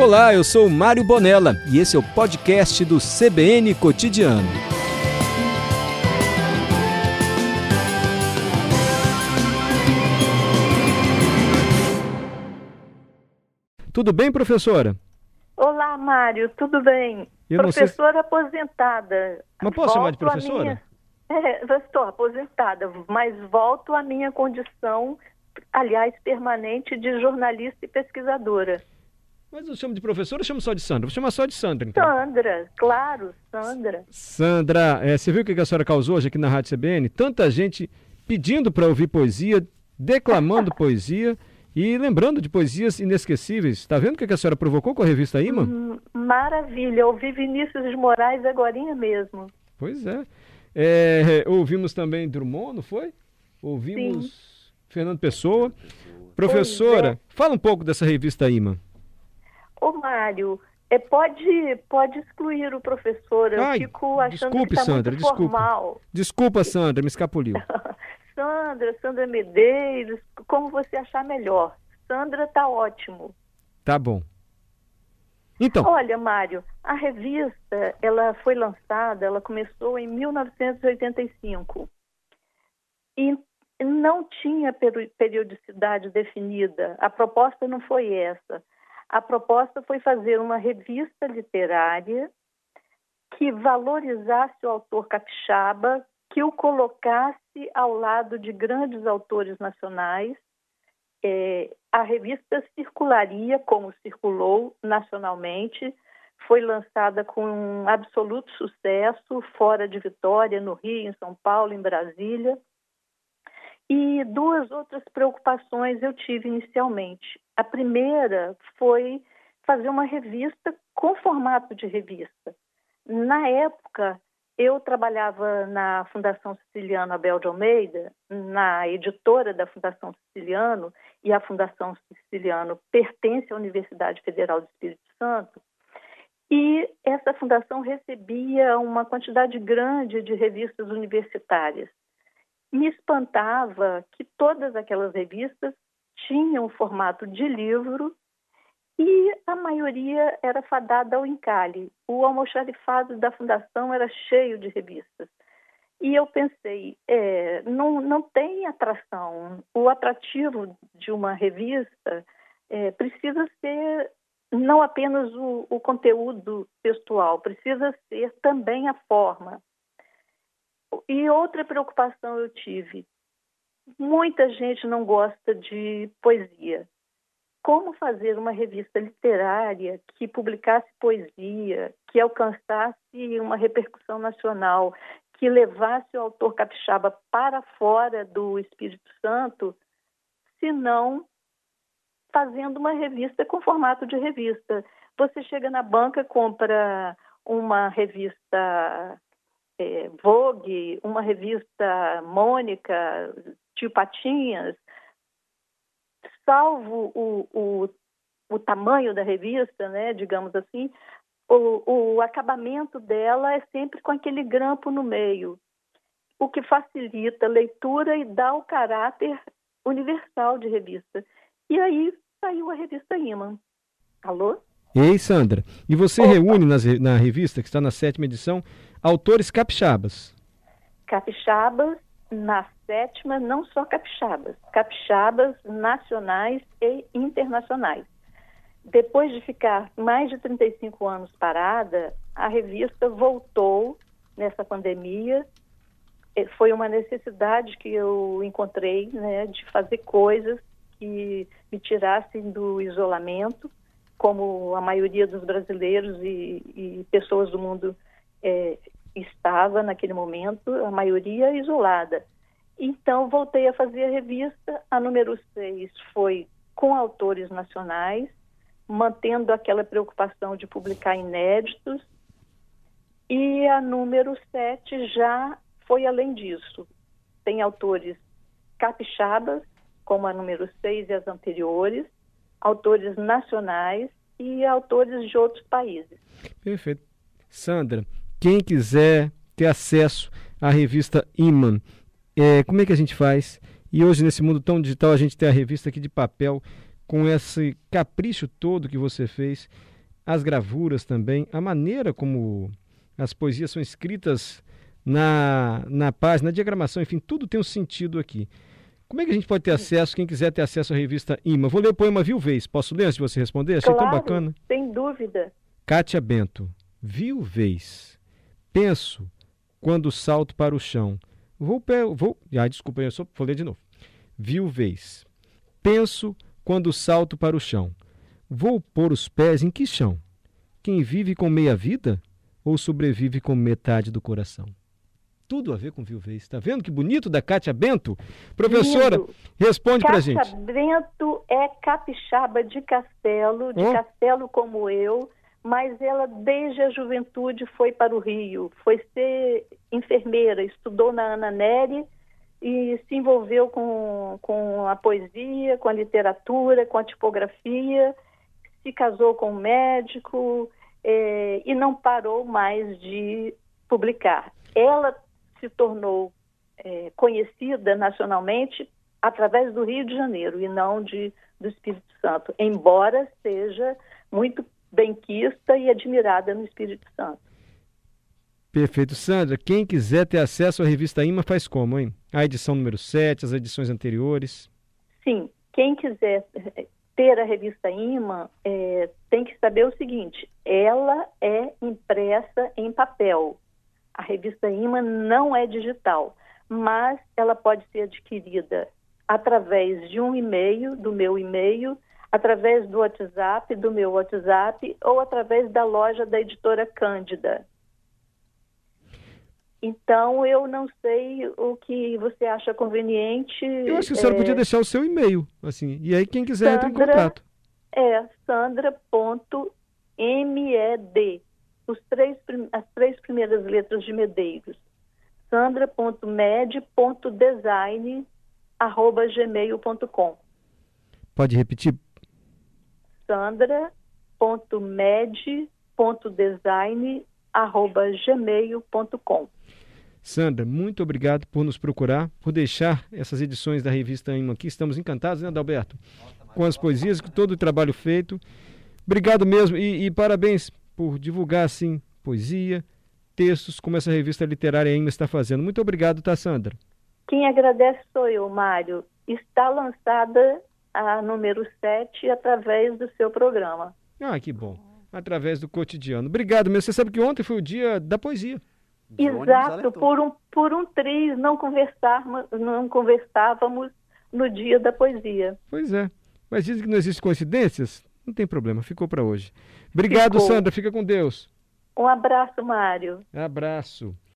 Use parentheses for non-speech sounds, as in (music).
Olá, eu sou Mário Bonella e esse é o podcast do CBN Cotidiano. Tudo bem, professora? Olá, Mário, tudo bem? professora sei... aposentada. Mas posso volto chamar de professora? Minha... (laughs) É, eu estou aposentada, mas volto à minha condição, aliás, permanente de jornalista e pesquisadora. Mas eu chamo de professora ou chamo só de Sandra? Vou chamar só de Sandra, então. Sandra, claro, Sandra. Sandra, é, você viu o que a senhora causou hoje aqui na Rádio CBN? Tanta gente pedindo para ouvir poesia, declamando (laughs) poesia e lembrando de poesias inesquecíveis. Está vendo o que a senhora provocou com a revista Imã? Hum, maravilha, ouvi Vinícius de Moraes agora mesmo. Pois é. é. Ouvimos também Drummond, não foi? Ouvimos Sim. Fernando Pessoa. Professora, é. fala um pouco dessa revista Imã. Ô, Mário, é, pode, pode excluir o professor. Eu Ai, fico achando desculpe, que está Sandra, muito desculpa. formal. Desculpa, Sandra, me escapuliu. (laughs) Sandra, Sandra Medeiros, como você achar melhor. Sandra tá ótimo. Tá bom. Então. Olha, Mário, a revista, ela foi lançada, ela começou em 1985. E não tinha periodicidade definida. A proposta não foi essa. A proposta foi fazer uma revista literária que valorizasse o autor capixaba, que o colocasse ao lado de grandes autores nacionais. É, a revista circularia como circulou nacionalmente, foi lançada com um absoluto sucesso fora de Vitória, no Rio, em São Paulo, em Brasília. E duas outras preocupações eu tive inicialmente. A primeira foi fazer uma revista com formato de revista. Na época, eu trabalhava na Fundação Siciliano Abel de Almeida, na editora da Fundação Siciliano, e a Fundação Siciliano pertence à Universidade Federal do Espírito Santo. E essa fundação recebia uma quantidade grande de revistas universitárias. Me espantava que todas aquelas revistas tinham formato de livro e a maioria era fadada ao encalhe. O almoxarifado da fundação era cheio de revistas. E eu pensei, é, não, não tem atração. O atrativo de uma revista é, precisa ser não apenas o, o conteúdo textual, precisa ser também a forma. E outra preocupação eu tive: muita gente não gosta de poesia como fazer uma revista literária que publicasse poesia, que alcançasse uma repercussão nacional, que levasse o autor capixaba para fora do Espírito Santo, se não fazendo uma revista com formato de revista. Você chega na banca, compra uma revista é, Vogue, uma revista Mônica, Tio Patinhas, salvo o, o, o tamanho da revista, né, digamos assim, o, o acabamento dela é sempre com aquele grampo no meio, o que facilita a leitura e dá o caráter universal de revista. E aí saiu a revista Iman. Alô? Ei, Sandra. E você Opa. reúne nas, na revista, que está na sétima edição, autores capixabas? Capixabas na sétima, não só capixabas, capixabas nacionais e internacionais. Depois de ficar mais de 35 anos parada, a revista voltou nessa pandemia. Foi uma necessidade que eu encontrei né, de fazer coisas que me tirassem do isolamento, como a maioria dos brasileiros e, e pessoas do mundo é, estava naquele momento, a maioria isolada. Então, voltei a fazer a revista. A número 6 foi com autores nacionais, mantendo aquela preocupação de publicar inéditos. E a número 7 já foi além disso. Tem autores capixabas, como a número 6 e as anteriores, autores nacionais e autores de outros países. Perfeito. Sandra, quem quiser ter acesso à revista Iman, é, como é que a gente faz? E hoje, nesse mundo tão digital, a gente tem a revista aqui de papel com esse capricho todo que você fez. as gravuras também, a maneira como as poesias são escritas na, na página, na diagramação, enfim, tudo tem um sentido aqui. Como é que a gente pode ter acesso, quem quiser ter acesso à revista Ima? Vou ler o poema Viu Vez. Posso ler antes de você responder? Achei claro, tão bacana. sem dúvida. Kátia Bento. Viu Vez. Penso quando salto para o chão. Vou... vou ah, desculpa, eu só vou ler de novo. Viu Vez. Penso quando salto para o chão. Vou pôr os pés em que chão? Quem vive com meia vida ou sobrevive com metade do coração? Tudo a ver com viuvez. Está vendo que bonito da Cátia Bento? Professora, Lindo. responde para gente. Cátia Bento é capixaba de Castelo, de oh. Castelo como eu, mas ela desde a juventude foi para o Rio, foi ser enfermeira, estudou na Ana Nery e se envolveu com, com a poesia, com a literatura, com a tipografia se casou com um médico é, e não parou mais de publicar. Ela se tornou é, conhecida nacionalmente através do Rio de Janeiro e não de, do Espírito Santo, embora seja muito benquista e admirada no Espírito Santo. Perfeito. Sandra, quem quiser ter acesso à revista IMA faz como, hein? A edição número 7, as edições anteriores? Sim, quem quiser ter a revista Imã, é, tem que saber o seguinte: ela é impressa em papel. A revista Imã não é digital, mas ela pode ser adquirida através de um e-mail, do meu e-mail, através do WhatsApp, do meu WhatsApp, ou através da loja da editora Cândida. Então, eu não sei o que você acha conveniente. Eu acho que a senhora é... podia deixar o seu e-mail, assim, e aí quem quiser Sandra, entra em contato. É, sandra.med, os três, as três primeiras letras de Medeiros. sandra.med.design, arroba gmail.com. Pode repetir? sandra.med.design, arroba gmail.com. Sandra, muito obrigado por nos procurar, por deixar essas edições da revista Imã aqui. Estamos encantados, né, Adalberto? Com as poesias, com todo o trabalho feito. Obrigado mesmo e, e parabéns por divulgar, assim, poesia, textos, como essa revista literária Imã está fazendo. Muito obrigado, tá, Sandra? Quem agradece sou eu, Mário. Está lançada a número 7 através do seu programa. Ah, que bom. Através do cotidiano. Obrigado mesmo. Você sabe que ontem foi o dia da poesia. Exato, por um, por um triz não, conversarmos, não conversávamos no dia da poesia. Pois é. Mas dizem que não existem coincidências? Não tem problema, ficou para hoje. Obrigado, ficou. Sandra. Fica com Deus. Um abraço, Mário. Abraço.